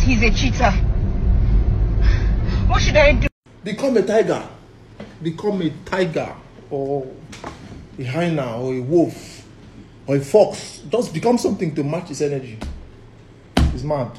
that he's a cheater. What should I do? Become a tiger. Become a tiger or a hyena or a wolf or a fox. Just become something to match his energy. He's mad.